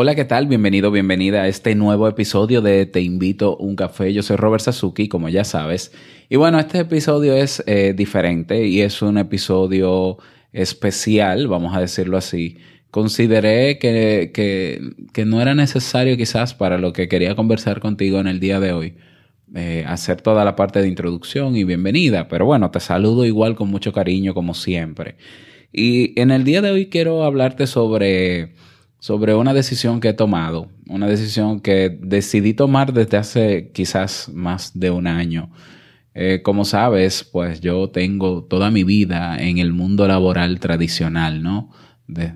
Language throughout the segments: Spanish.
Hola, ¿qué tal? Bienvenido, bienvenida a este nuevo episodio de Te invito un café. Yo soy Robert Sasuki, como ya sabes. Y bueno, este episodio es eh, diferente y es un episodio especial, vamos a decirlo así. Consideré que, que, que no era necesario quizás para lo que quería conversar contigo en el día de hoy. Eh, hacer toda la parte de introducción y bienvenida, pero bueno, te saludo igual con mucho cariño como siempre. Y en el día de hoy quiero hablarte sobre sobre una decisión que he tomado, una decisión que decidí tomar desde hace quizás más de un año. Eh, como sabes, pues yo tengo toda mi vida en el mundo laboral tradicional, ¿no?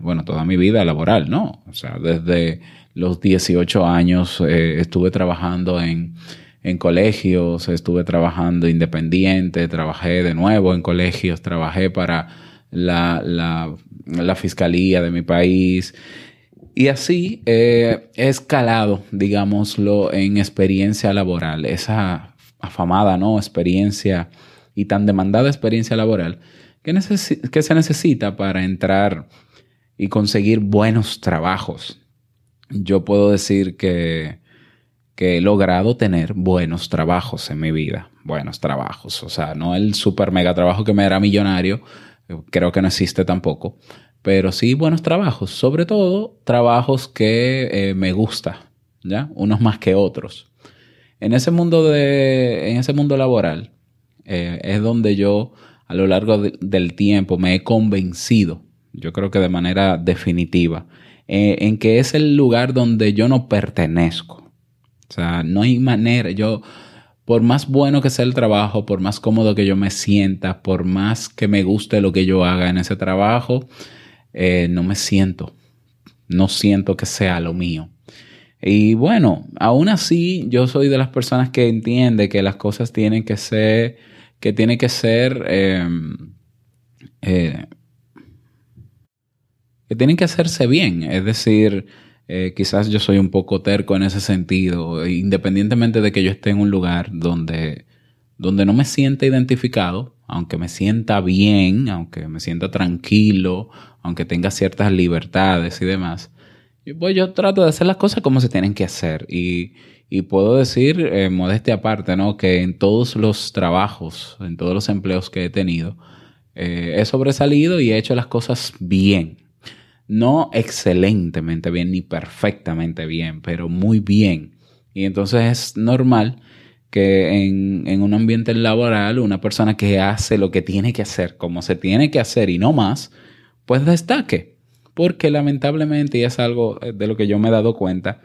bueno, toda mi vida laboral, ¿no? O sea, desde los 18 años eh, estuve trabajando en, en colegios, estuve trabajando independiente, trabajé de nuevo en colegios, trabajé para la, la, la fiscalía de mi país y así eh, he escalado, digámoslo, en experiencia laboral, esa afamada ¿no? experiencia y tan demandada experiencia laboral que, se necesita para entrar y conseguir buenos trabajos. Yo puedo decir que, que he logrado tener buenos trabajos en mi vida, buenos trabajos, o sea, no el super mega trabajo que me era millonario, creo que no existe tampoco, pero sí buenos trabajos, sobre todo trabajos que eh, me gusta, ¿ya? Unos más que otros. En ese mundo, de, en ese mundo laboral eh, es donde yo a lo largo del tiempo me he convencido, yo creo que de manera definitiva, eh, en que es el lugar donde yo no pertenezco. O sea, no hay manera, yo, por más bueno que sea el trabajo, por más cómodo que yo me sienta, por más que me guste lo que yo haga en ese trabajo, eh, no me siento, no siento que sea lo mío. Y bueno, aún así yo soy de las personas que entiende que las cosas tienen que ser, que tiene que ser, em, eh, que tienen que hacerse bien. Es decir, eh, quizás yo soy un poco terco en ese sentido, independientemente de que yo esté en un lugar donde, donde no me sienta identificado, aunque me sienta bien, aunque me sienta tranquilo, aunque tenga ciertas libertades y demás, pues yo trato de hacer las cosas como se tienen que hacer. Y, puedo decir, eh, modestia aparte, ¿no? que en todos los trabajos, en todos los empleos que he tenido, eh, he sobresalido y he hecho las cosas bien. No excelentemente bien ni perfectamente bien, pero muy bien. Y entonces es normal que en, en, un ambiente laboral una persona que hace lo que tiene que hacer, como se tiene que hacer y no más, pues destaque. Porque lamentablemente, y es algo eh, de lo que yo me he dado cuenta,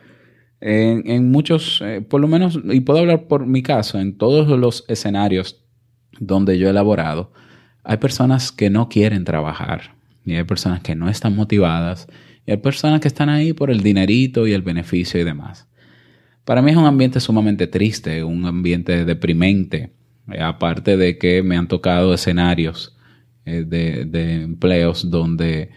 en, muchos, eh, por lo menos, y puedo hablar por mi caso, en todos los escenarios donde yo he elaborado, hay personas que no quieren trabajar, y hay personas que no están motivadas, y hay personas que están ahí por el dinerito y el beneficio y demás. Para mí es un ambiente sumamente triste, un ambiente deprimente, eh, aparte de que me han tocado escenarios eh, de, empleos donde,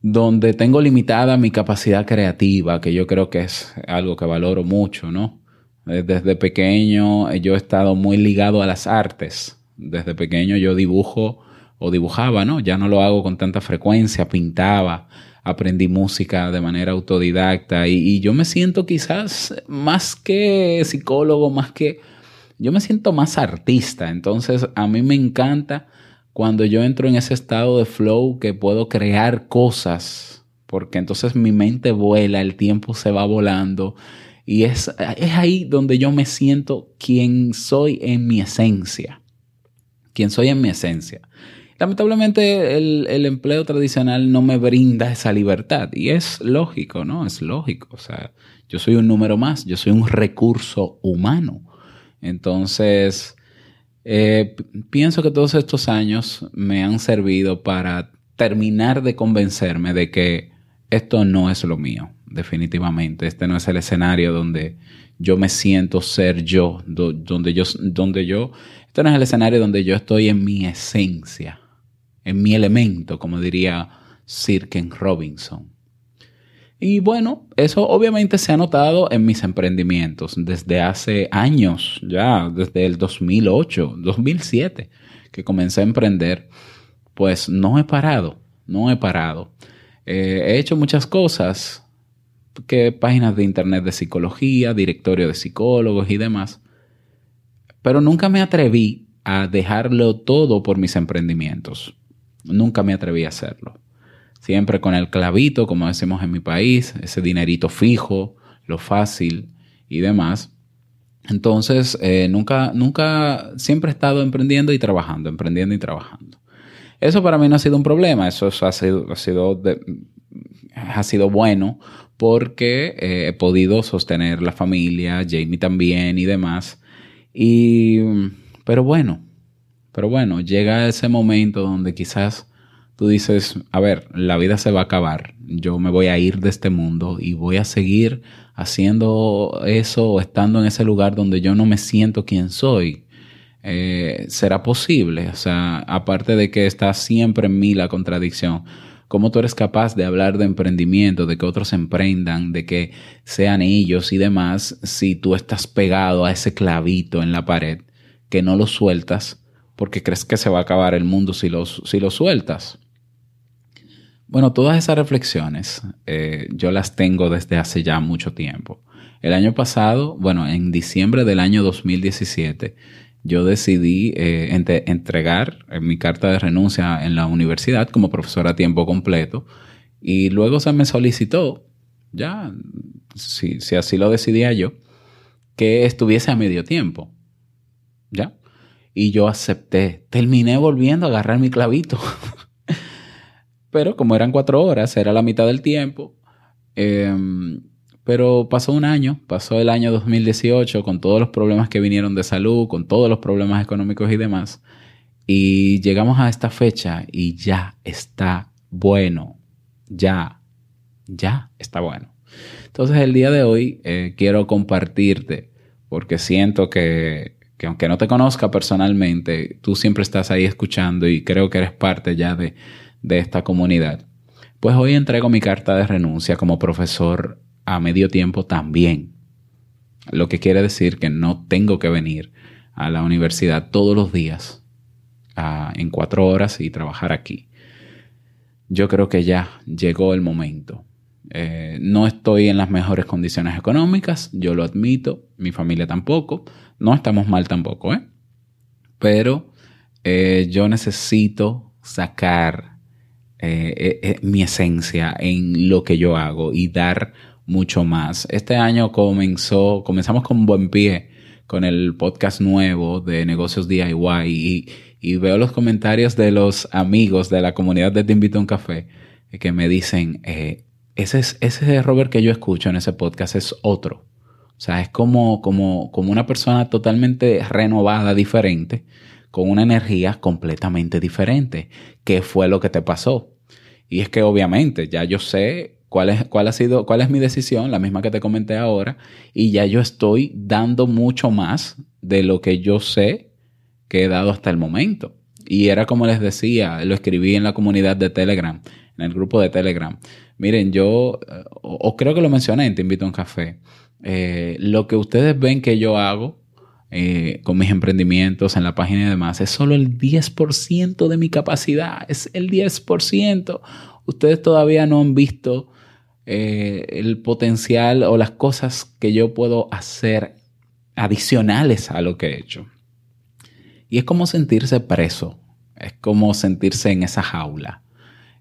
donde tengo limitada mi capacidad creativa, que yo creo que es algo que valoro mucho, ¿no? Eh, desde pequeño yo he estado muy ligado a las artes. Desde pequeño yo dibujo o dibujaba, ¿no? Ya no lo hago con tanta frecuencia, pintaba, aprendí música de manera autodidacta y, yo me siento quizás más que psicólogo, más que... Yo me siento más artista, entonces a mí me encanta cuando yo entro en ese estado de flow que puedo crear cosas, porque entonces mi mente vuela, el tiempo se va volando y es, es ahí donde yo me siento quien soy en mi esencia, quien soy en mi esencia. Lamentablemente el, empleo tradicional no me brinda esa libertad y es lógico, ¿no? Es lógico. O sea, yo soy un número más, yo soy un recurso humano. Entonces, eh, pienso que todos estos años me han servido para terminar de convencerme de que esto no es lo mío, definitivamente. Este no es el escenario donde yo me siento ser yo, donde yo, donde yo, este no es el escenario donde yo estoy en mi esencia, en mi elemento, como diría Sir Ken Robinson. Y bueno, eso obviamente se ha notado en mis emprendimientos desde hace años, ya desde el 2008, 2007, que comencé a emprender, pues no he parado, no he parado. Eh, he hecho muchas cosas, que páginas de internet de psicología, directorio de psicólogos y demás. Pero nunca me atreví a dejarlo todo por mis emprendimientos. Nunca me atreví a hacerlo. Siempre con el clavito, como decimos en mi país, ese dinerito fijo, lo fácil y demás. Entonces, eh, nunca, nunca, siempre he estado emprendiendo y trabajando, emprendiendo y trabajando. Eso para mí no ha sido un problema, eso ha sido, ha sido, ha sido bueno porque eh, he podido sostener la familia, Jamie también y demás. Y, pero bueno, pero bueno, llega ese momento donde quizás tú dices, a ver, la vida se va a acabar, yo me voy a ir de este mundo y voy a seguir haciendo eso o estando en ese lugar donde yo no me siento quien soy. Eh, ¿Será posible? O sea, aparte de que está siempre en mí la contradicción, ¿cómo tú eres capaz de hablar de emprendimiento, de que otros emprendan, de que sean ellos y demás, si tú estás pegado a ese clavito en la pared, que no lo sueltas porque crees que se va a acabar el mundo si lo, si sueltas? Bueno, todas esas reflexiones eh, yo las tengo desde hace ya mucho tiempo. El año pasado, bueno, en diciembre del año 2017, yo decidí eh, entregar eh, mi carta de renuncia en la universidad como profesor a tiempo completo y luego se me solicitó, ya, si, si así lo decidía yo, que estuviese a medio tiempo. ¿Ya? Y yo acepté. Terminé volviendo a agarrar mi clavito. Pero como eran cuatro horas, era la mitad del tiempo. Em, pero pasó un año, pasó el año 2018 con todos los problemas que vinieron de salud, con todos los problemas económicos y demás. Y llegamos a esta fecha y ya está bueno. Ya, ya está bueno. Entonces el día de hoy eh, quiero compartirte, porque siento que, que aunque no te conozca personalmente, tú siempre estás ahí escuchando y creo que eres parte ya de, de esta comunidad. Pues hoy entrego mi carta de renuncia como profesor a medio tiempo también. Lo que quiere decir que no tengo que venir a la universidad todos los días en cuatro horas y trabajar aquí. Yo creo que ya llegó el momento. Eh, no estoy en las mejores condiciones económicas, yo lo admito, mi familia tampoco, no estamos mal tampoco, ¿eh? Pero eh, yo necesito sacar eh, eh, eh, mi esencia en lo que yo hago y dar mucho más. Este año comenzó, comenzamos con buen pie con el podcast nuevo de negocios DIY y, y veo los comentarios de los amigos de la comunidad de Te Invito a un Café que me dicen, ese, es, ese Robert que yo escucho en ese podcast es otro. O sea, es como, como, como una persona totalmente renovada, diferente, con una energía completamente diferente. ¿Qué fue lo que te pasó? Y es que obviamente ya yo sé cuál es, cuál ha sido, cuál es mi decisión, la misma que te comenté ahora, y ya yo estoy dando mucho más de lo que yo sé que he dado hasta el momento. Y era como les decía, lo escribí en la comunidad de Telegram, en el grupo de Telegram. Miren, yo, eh, o, creo que lo mencioné Te Invito a un Café. Eh, lo que ustedes ven que yo hago eh, con mis emprendimientos en la página y demás, es solo el 10% de mi capacidad, es el 10%. Ustedes todavía no han visto eh, el potencial o las cosas que yo puedo hacer adicionales a lo que he hecho. Y es como sentirse preso, es como sentirse en esa jaula.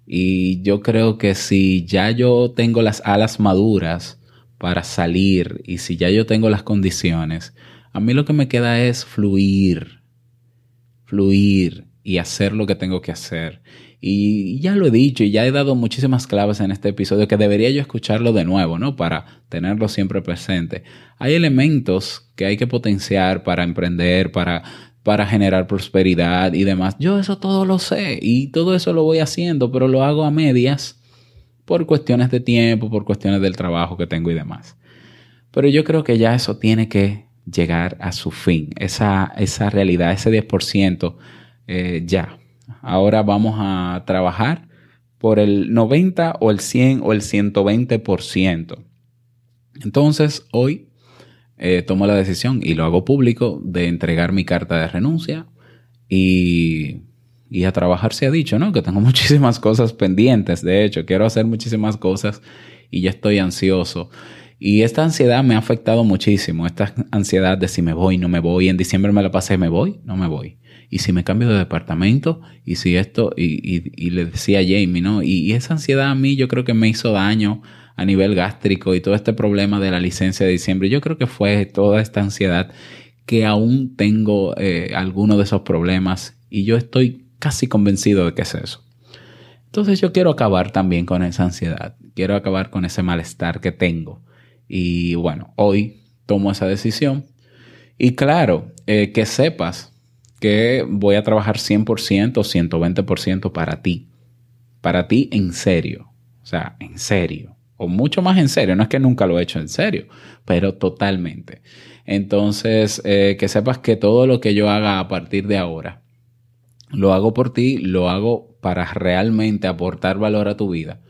Y yo creo que si ya yo tengo las alas maduras para salir y si ya yo tengo las condiciones, a mí lo que me queda es fluir, fluir y hacer lo que tengo que hacer. Y ya lo he dicho y ya he dado muchísimas claves en este episodio que debería yo escucharlo de nuevo, ¿no? Para tenerlo siempre presente. Hay elementos que hay que potenciar para emprender, para, para generar prosperidad y demás. Yo eso todo lo sé y todo eso lo voy haciendo, pero lo hago a medias por cuestiones de tiempo, por cuestiones del trabajo que tengo y demás. Pero yo creo que ya eso tiene que llegar a su fin, esa, esa realidad, ese 10%, eh, ya. Ahora vamos a trabajar por el 90 o el 100 o el 120%. Entonces, hoy eh, tomo la decisión y lo hago público de entregar mi carta de renuncia y, y a trabajar se ha dicho, ¿no? Que tengo muchísimas cosas pendientes, de hecho, quiero hacer muchísimas cosas y ya estoy ansioso. Y esta ansiedad me ha afectado muchísimo, esta ansiedad de si me voy, no me voy. En diciembre me la pasé, me voy, no me voy. Y si me cambio de departamento, y si esto, y, le decía a Jamie, ¿no? Y, esa ansiedad a mí yo creo que me hizo daño a nivel gástrico y todo este problema de la licencia de diciembre. Yo creo que fue toda esta ansiedad que aún tengo eh, alguno de esos problemas y yo estoy casi convencido de que es eso. Entonces yo quiero acabar también con esa ansiedad, quiero acabar con ese malestar que tengo. Y bueno, hoy tomo esa decisión. Y claro, eh, que sepas que voy a trabajar 100% o 120% para ti. Para ti en serio. O sea, en serio. O mucho más en serio. No es que nunca lo he hecho en serio, pero totalmente. Entonces, eh, que sepas que todo lo que yo haga a partir de ahora, lo hago por ti, lo hago para realmente aportar valor a tu vida.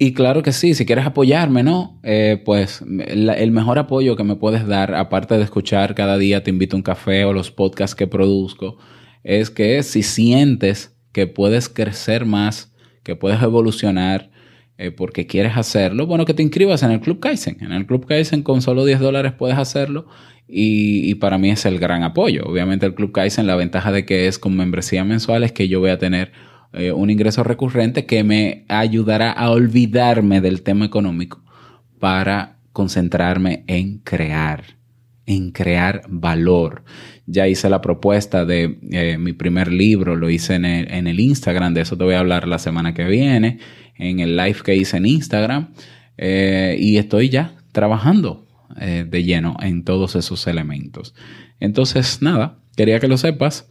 Y claro que sí, si quieres apoyarme, ¿no? Eh, pues el mejor apoyo que me puedes dar, aparte de escuchar cada día Te invito a un café o los podcasts que produzco, es que si sientes que puedes crecer más, que puedes evolucionar, eh, porque quieres hacerlo, bueno, que te inscribas en el Club Kaizen. En el Club Kaizen con solo 10 dólares puedes hacerlo y, para mí es el gran apoyo. Obviamente el Club Kaizen, la ventaja de que es con membresía mensual es que yo voy a tener eh, un ingreso recurrente que me ayudará a olvidarme del tema económico para concentrarme en crear, en crear valor. Ya hice la propuesta de eh, mi primer libro, lo hice en el, en el Instagram, de eso te voy a hablar la semana que viene en el live que hice en Instagram eh, y estoy ya trabajando eh, de lleno en todos esos elementos. Entonces, nada, quería que lo sepas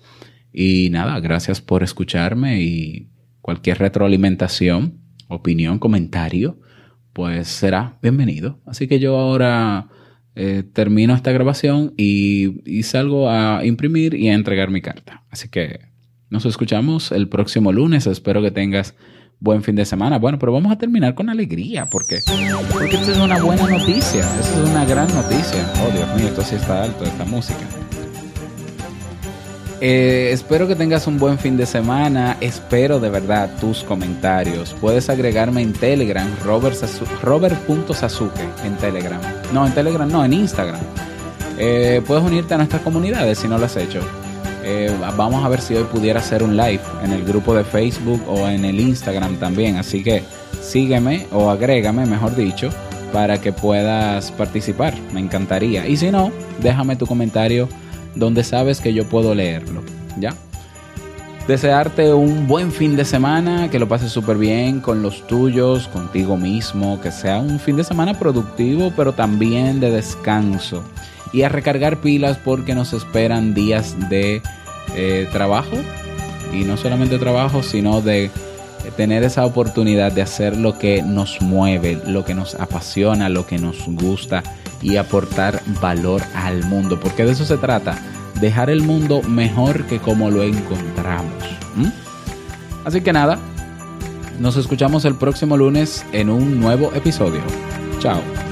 y nada, gracias por escucharme y cualquier retroalimentación, opinión, comentario, pues será bienvenido. Así que yo ahora eh, termino esta grabación y, y salgo a imprimir y a entregar mi carta. Así que nos escuchamos el próximo lunes. Espero que tengas buen fin de semana. Bueno, pero vamos a terminar con alegría, porque, porque esto es una buena noticia, esto es una gran noticia. Oh, Dios mío, esto sí está alto, esta música. Eh, espero que tengas un buen fin de semana. Espero de verdad tus comentarios. Puedes agregarme en Telegram, robert.sasuke en Telegram. No, en Telegram, no, en Instagram. Eh, puedes unirte a nuestras comunidades si no lo has hecho. Eh, vamos a ver si hoy pudiera hacer un live en el grupo de Facebook o en el Instagram también. Así que sígueme o agrégame, mejor dicho, para que puedas participar. Me encantaría. Y si no, déjame tu comentario donde sabes que yo puedo leerlo. ¿Ya? Desearte un buen fin de semana, que lo pases súper bien con los tuyos, contigo mismo, que sea un fin de semana productivo, pero también de descanso. Y a recargar pilas porque nos esperan días de eh, trabajo y no solamente trabajo, sino de tener esa oportunidad de hacer lo que nos mueve, lo que nos apasiona, lo que nos gusta y aportar valor al mundo, porque de eso se trata, dejar el mundo mejor que como lo encontramos. Así que nada, nos escuchamos el próximo lunes en un nuevo episodio. Chao.